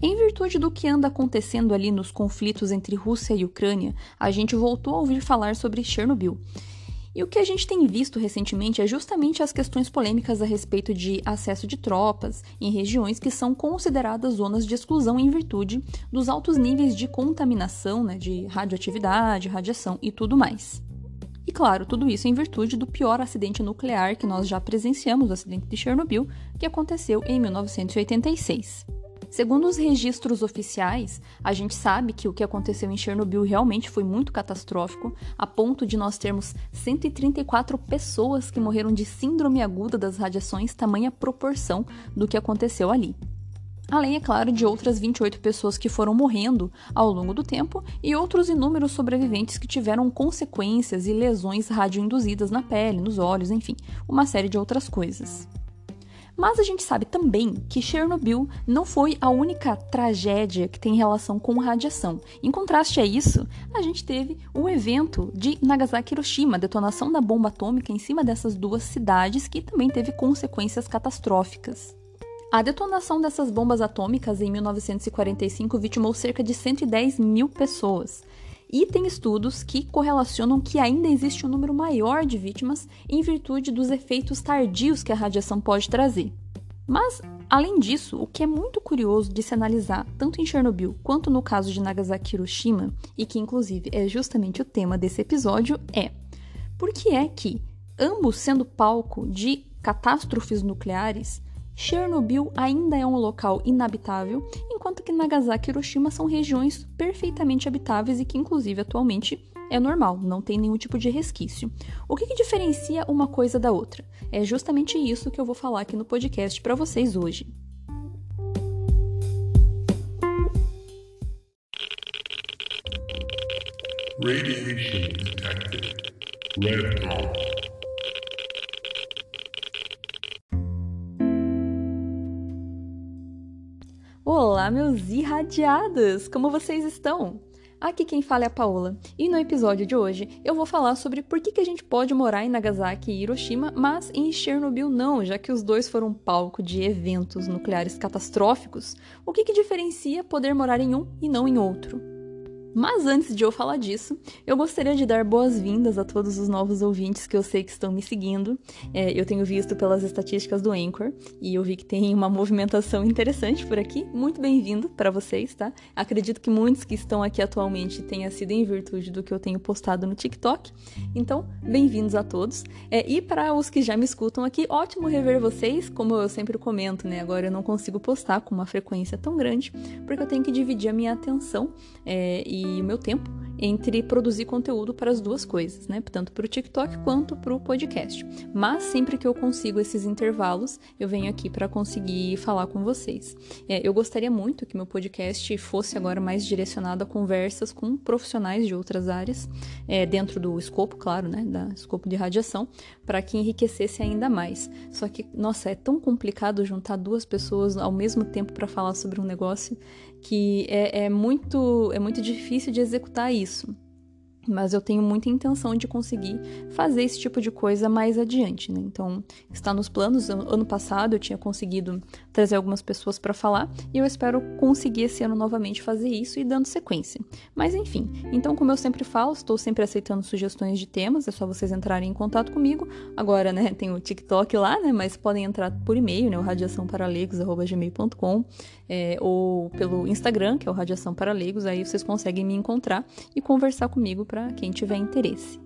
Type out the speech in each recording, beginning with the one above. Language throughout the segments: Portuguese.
Em virtude do que anda acontecendo ali nos conflitos entre Rússia e Ucrânia, a gente voltou a ouvir falar sobre Chernobyl. E o que a gente tem visto recentemente é justamente as questões polêmicas a respeito de acesso de tropas em regiões que são consideradas zonas de exclusão em virtude dos altos níveis de contaminação, né, de radioatividade, radiação e tudo mais. E claro, tudo isso em virtude do pior acidente nuclear que nós já presenciamos, o acidente de Chernobyl, que aconteceu em 1986. Segundo os registros oficiais, a gente sabe que o que aconteceu em Chernobyl realmente foi muito catastrófico, a ponto de nós termos 134 pessoas que morreram de síndrome aguda das radiações, tamanha proporção do que aconteceu ali. Além, é claro, de outras 28 pessoas que foram morrendo ao longo do tempo e outros inúmeros sobreviventes que tiveram consequências e lesões radioinduzidas na pele, nos olhos, enfim, uma série de outras coisas. Mas a gente sabe também que Chernobyl não foi a única tragédia que tem relação com radiação. Em contraste a isso, a gente teve o evento de Nagasaki e Hiroshima, a detonação da bomba atômica em cima dessas duas cidades, que também teve consequências catastróficas. A detonação dessas bombas atômicas em 1945 vitimou cerca de 110 mil pessoas. E tem estudos que correlacionam que ainda existe um número maior de vítimas em virtude dos efeitos tardios que a radiação pode trazer. Mas, além disso, o que é muito curioso de se analisar, tanto em Chernobyl quanto no caso de Nagasaki Hiroshima, e que inclusive é justamente o tema desse episódio, é por que é que, ambos sendo palco de catástrofes nucleares, Chernobyl ainda é um local inabitável, enquanto que Nagasaki e Hiroshima são regiões perfeitamente habitáveis e que, inclusive, atualmente é normal, não tem nenhum tipo de resquício. O que, que diferencia uma coisa da outra? É justamente isso que eu vou falar aqui no podcast para vocês hoje. Radiation detected. Red. Olá, meus irradiados! Como vocês estão? Aqui quem fala é a Paola, e no episódio de hoje eu vou falar sobre por que, que a gente pode morar em Nagasaki e Hiroshima, mas em Chernobyl não, já que os dois foram palco de eventos nucleares catastróficos. O que, que diferencia poder morar em um e não em outro? Mas antes de eu falar disso, eu gostaria de dar boas-vindas a todos os novos ouvintes que eu sei que estão me seguindo. É, eu tenho visto pelas estatísticas do Anchor e eu vi que tem uma movimentação interessante por aqui. Muito bem-vindo para vocês, tá? Acredito que muitos que estão aqui atualmente tenha sido em virtude do que eu tenho postado no TikTok. Então, bem-vindos a todos. É, e para os que já me escutam aqui, ótimo rever vocês. Como eu sempre comento, né? Agora eu não consigo postar com uma frequência tão grande porque eu tenho que dividir a minha atenção é, e o meu tempo entre produzir conteúdo para as duas coisas, né? Tanto para o TikTok quanto para o podcast. Mas sempre que eu consigo esses intervalos, eu venho aqui para conseguir falar com vocês. É, eu gostaria muito que meu podcast fosse agora mais direcionado a conversas com profissionais de outras áreas, é, dentro do escopo, claro, né? Da escopo de radiação, para que enriquecesse ainda mais. Só que, nossa, é tão complicado juntar duas pessoas ao mesmo tempo para falar sobre um negócio que é, é, muito, é muito difícil de executar isso mas eu tenho muita intenção de conseguir fazer esse tipo de coisa mais adiante, né? Então, está nos planos. Ano passado eu tinha conseguido trazer algumas pessoas para falar e eu espero conseguir esse ano novamente fazer isso e dando sequência. Mas enfim, então como eu sempre falo, estou sempre aceitando sugestões de temas, é só vocês entrarem em contato comigo. Agora, né, tem o TikTok lá, né, mas podem entrar por e-mail, né, o radiaçãoparalegos@gmail.com, é, ou pelo Instagram, que é o Radiação aí vocês conseguem me encontrar e conversar comigo para para quem tiver interesse.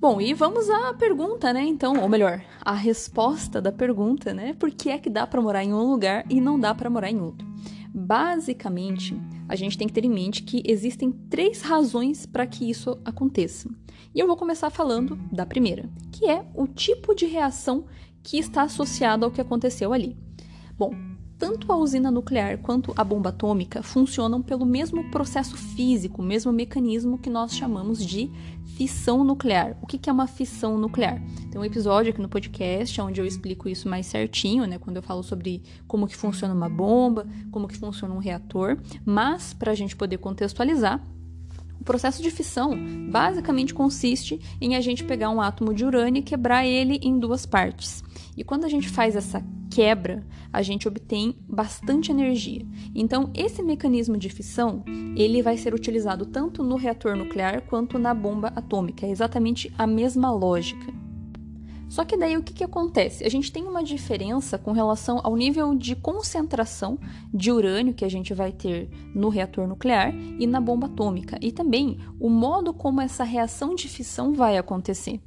Bom, e vamos à pergunta, né? Então, ou melhor, a resposta da pergunta, né? Por que é que dá para morar em um lugar e não dá para morar em outro? Basicamente, a gente tem que ter em mente que existem três razões para que isso aconteça. E eu vou começar falando da primeira, que é o tipo de reação que está associado ao que aconteceu ali. Bom, tanto a usina nuclear quanto a bomba atômica funcionam pelo mesmo processo físico, mesmo mecanismo que nós chamamos de fissão nuclear. O que é uma fissão nuclear? Tem um episódio aqui no podcast onde eu explico isso mais certinho, né? Quando eu falo sobre como que funciona uma bomba, como que funciona um reator. Mas para a gente poder contextualizar, O processo de fissão basicamente consiste em a gente pegar um átomo de urânio e quebrar ele em duas partes. E quando a gente faz essa quebra, a gente obtém bastante energia. Então, esse mecanismo de fissão, ele vai ser utilizado tanto no reator nuclear quanto na bomba atômica. É exatamente a mesma lógica. Só que daí o que, que acontece? A gente tem uma diferença com relação ao nível de concentração de urânio que a gente vai ter no reator nuclear e na bomba atômica, e também o modo como essa reação de fissão vai acontecer.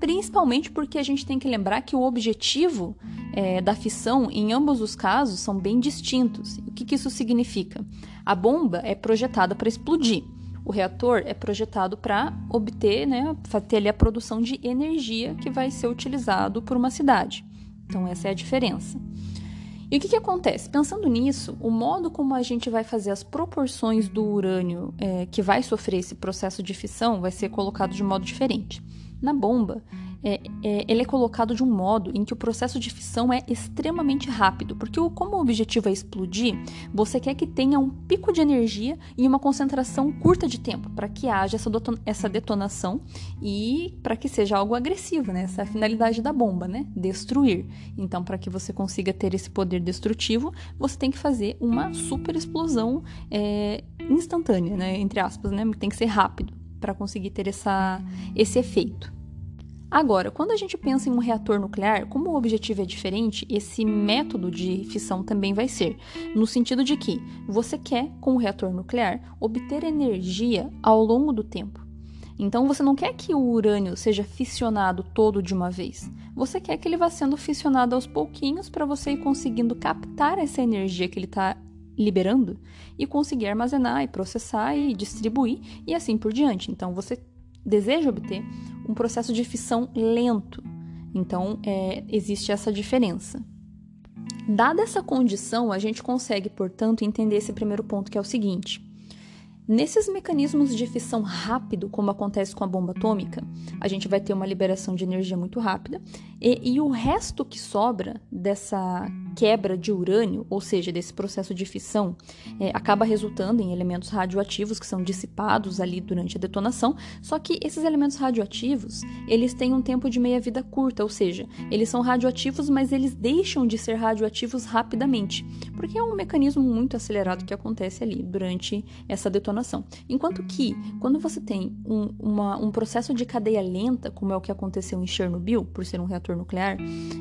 Principalmente porque a gente tem que lembrar que o objetivo é, da fissão em ambos os casos são bem distintos. O que, que isso significa? A bomba é projetada para explodir o reator é projetado para obter, né, ter ali a produção de energia que vai ser utilizado por uma cidade. Então, essa é a diferença. E o que, que acontece? Pensando nisso, o modo como a gente vai fazer as proporções do urânio é, que vai sofrer esse processo de fissão vai ser colocado de modo diferente. Na bomba, é, é, ele é colocado de um modo em que o processo de fissão é extremamente rápido, porque o, como o objetivo é explodir, você quer que tenha um pico de energia e uma concentração curta de tempo, para que haja essa, essa detonação e para que seja algo agressivo, né? Essa é a finalidade da bomba, né? Destruir. Então, para que você consiga ter esse poder destrutivo, você tem que fazer uma super explosão é, instantânea, né? Entre aspas, né? Tem que ser rápido para conseguir ter essa, esse efeito. Agora, quando a gente pensa em um reator nuclear, como o objetivo é diferente, esse método de fissão também vai ser, no sentido de que você quer, com o reator nuclear, obter energia ao longo do tempo. Então você não quer que o urânio seja fissionado todo de uma vez. Você quer que ele vá sendo fissionado aos pouquinhos para você ir conseguindo captar essa energia que ele está liberando e conseguir armazenar e processar e distribuir e assim por diante. Então você deseja obter um processo de fissão lento. Então, é, existe essa diferença. Dada essa condição, a gente consegue, portanto, entender esse primeiro ponto, que é o seguinte: Nesses mecanismos de fissão rápido, como acontece com a bomba atômica, a gente vai ter uma liberação de energia muito rápida e, e, o resto que sobra dessa quebra de urânio, ou seja, desse processo de fissão, é, acaba resultando em elementos radioativos que são dissipados ali durante a detonação. Só que esses elementos radioativos eles têm um tempo de meia-vida curta, ou seja, eles são radioativos, mas eles deixam de ser radioativos rapidamente, porque é um mecanismo muito acelerado que acontece ali durante essa detonação Enquanto que, quando você tem um, uma, um processo de cadeia lenta, como é o que aconteceu em Chernobyl, por ser um reator nuclear,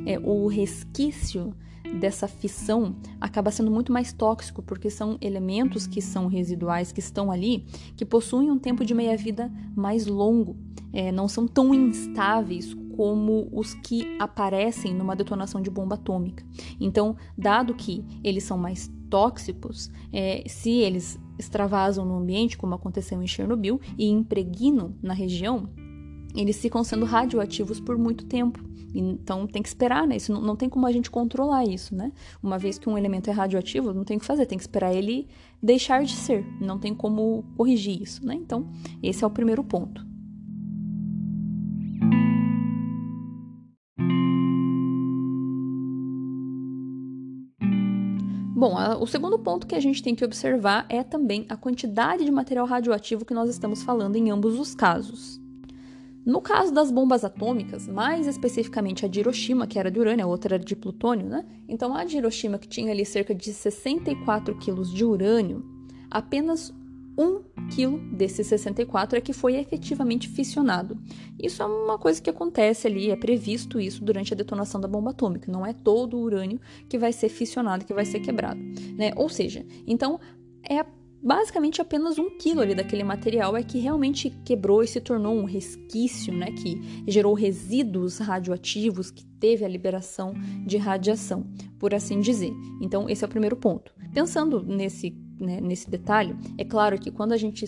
é, o resquício dessa fissão acaba sendo muito mais tóxico, porque são elementos que são residuais, que estão ali, que possuem um tempo de meia-vida mais longo, é, não são tão instáveis como os que aparecem numa detonação de bomba atômica. Então, dado que eles são mais tóxicos, é, se eles extravasam no ambiente, como aconteceu em Chernobyl, e impregnam na região, eles ficam sendo radioativos por muito tempo. Então tem que esperar, né? Isso não, não, tem como a gente controlar isso, né? Uma vez que um elemento é radioativo, não tem o que fazer, tem que esperar ele deixar de ser. Não tem como corrigir isso, né? Então, esse é o primeiro ponto. Então, a, o segundo ponto que a gente tem que observar é também a quantidade de material radioativo que nós estamos falando em ambos os casos. No caso das bombas atômicas, mais especificamente a de Hiroshima, que era de urânio, a outra era de plutônio, né? Então a de Hiroshima, que tinha ali cerca de 64 quilos de urânio, apenas um aquilo desses 64 é que foi efetivamente fissionado. Isso é uma coisa que acontece ali, é previsto isso durante a detonação da bomba atômica. Não é todo o urânio que vai ser fissionado, que vai ser quebrado. Né? Ou seja, então é basicamente apenas um quilo ali daquele material é que realmente quebrou e se tornou um resquício, né? Que gerou resíduos radioativos, que teve a liberação de radiação, por assim dizer. Então, esse é o primeiro ponto. Pensando nesse né, nesse detalhe, é claro que quando a gente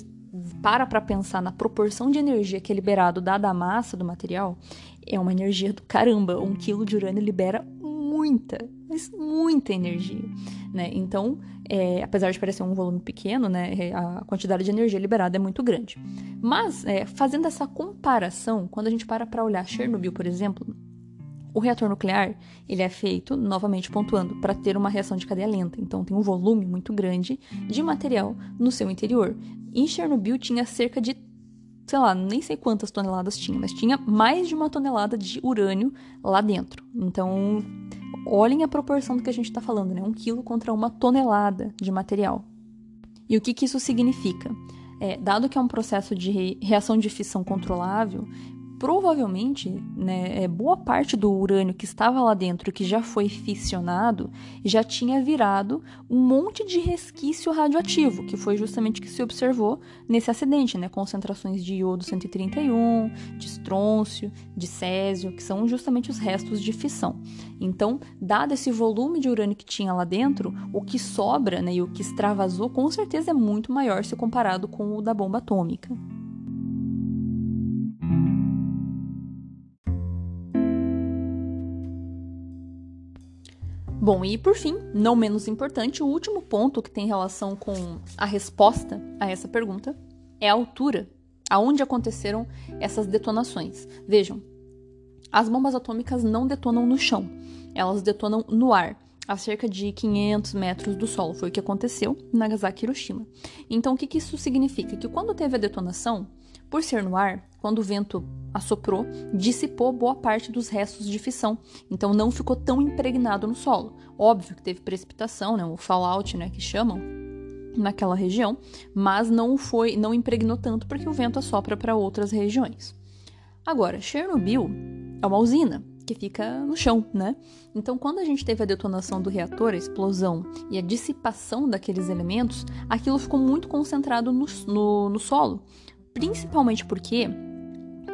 para para pensar na proporção de energia que é liberado dada a massa do material, é uma energia do caramba. Um quilo de urânio libera muita, mas muita energia, né? Então, é, apesar de parecer um volume pequeno, né, é, a quantidade de energia liberada é muito grande. Mas, é, fazendo essa comparação, quando a gente para para olhar Chernobyl, por exemplo, o reator nuclear, ele é feito, novamente pontuando, para ter uma reação de cadeia lenta, então tem um volume muito grande de material no seu interior. Em Chernobyl tinha cerca de, sei lá, nem sei quantas toneladas tinha, mas tinha mais de uma tonelada de urânio lá dentro. Então, olhem a proporção do que a gente está falando, né? Um quilo contra uma tonelada de material. E o que, que isso significa? É, dado que é um processo de reação de fissão controlável, provavelmente, né, é, boa parte do urânio que estava lá dentro, que já foi fissionado, já tinha virado um monte de resquício radioativo, que foi justamente o que se observou nesse acidente, né, concentrações de iodo 131, de estrôncio, de césio, que são justamente os restos de fissão. Então, dado esse volume de urânio que tinha lá dentro, o que sobra né, e o que extravasou com certeza é muito maior se comparado com o da bomba atômica. Bom, e por fim, não menos importante, o último ponto que tem relação com a resposta a essa pergunta é a altura, aonde aconteceram essas detonações. Vejam, as bombas atômicas não detonam no chão, elas detonam no ar, a cerca de 500 metros do solo. Foi o que aconteceu em Nagasaki e Hiroshima. Então, o que, que isso significa? Que quando teve a detonação, por ser no ar, quando o vento assoprou, dissipou boa parte dos restos de fissão, então não ficou tão impregnado no solo. Óbvio que teve precipitação, né, o fallout, né, que chamam naquela região, mas não foi, não impregnou tanto porque o vento assopra para outras regiões. Agora, Chernobyl é uma usina que fica no chão, né? Então, quando a gente teve a detonação do reator, a explosão e a dissipação daqueles elementos, aquilo ficou muito concentrado no, no, no solo, principalmente porque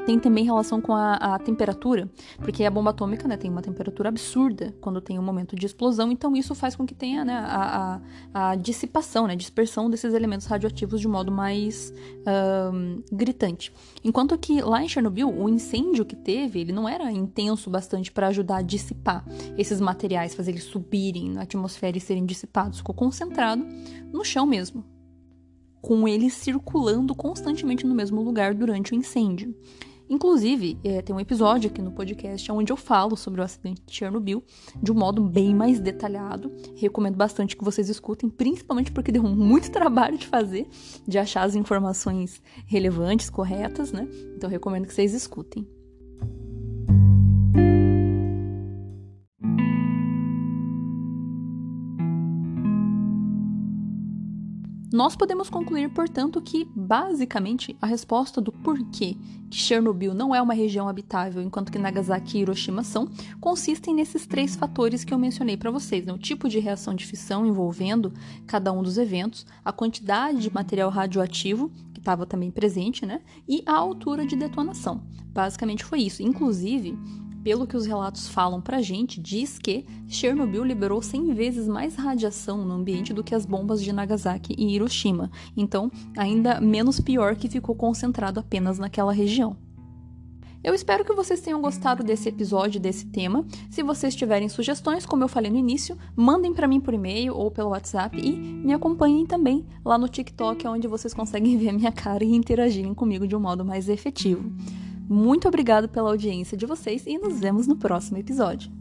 tem também relação com a, a, temperatura, porque a bomba atômica né, tem uma temperatura absurda quando tem um momento de explosão, então isso faz com que tenha né, a, a, a, dissipação, né, dispersão desses elementos radioativos de modo mais um, gritante. Enquanto que lá em Chernobyl, o incêndio que teve, ele não era intenso bastante para ajudar a dissipar esses materiais, fazer eles subirem na atmosfera e serem dissipados, ficou concentrado no chão mesmo, com eles circulando constantemente no mesmo lugar durante o incêndio. Inclusive, é, tem um episódio aqui no podcast onde eu falo sobre o acidente de Chernobyl de um modo bem mais detalhado. Recomendo bastante que vocês escutem, principalmente porque deu muito trabalho de fazer, de achar as informações relevantes, corretas, né? Então, recomendo que vocês escutem. Nós podemos concluir, portanto, que, basicamente, a resposta do porquê que Chernobyl não é uma região habitável enquanto que Nagasaki e Hiroshima são, consistem nesses três fatores que eu mencionei para vocês: né? o tipo de reação de fissão envolvendo cada um dos eventos, a quantidade de material radioativo que estava também presente, né? E a altura de detonação. Basicamente foi isso. Inclusive, pelo que os relatos falam pra gente, diz que Chernobyl liberou 100 vezes mais radiação no ambiente do que as bombas de Nagasaki e Hiroshima. Então, ainda menos pior que ficou concentrado apenas naquela região. Eu espero que vocês tenham gostado desse episódio, desse tema. Se vocês tiverem sugestões, como eu falei no início, mandem para mim por e-mail ou pelo WhatsApp e me acompanhem também lá no TikTok, onde vocês conseguem ver a minha cara e interagirem comigo de um modo mais efetivo. Muito obrigado pela audiência de vocês e nos vemos no próximo episódio.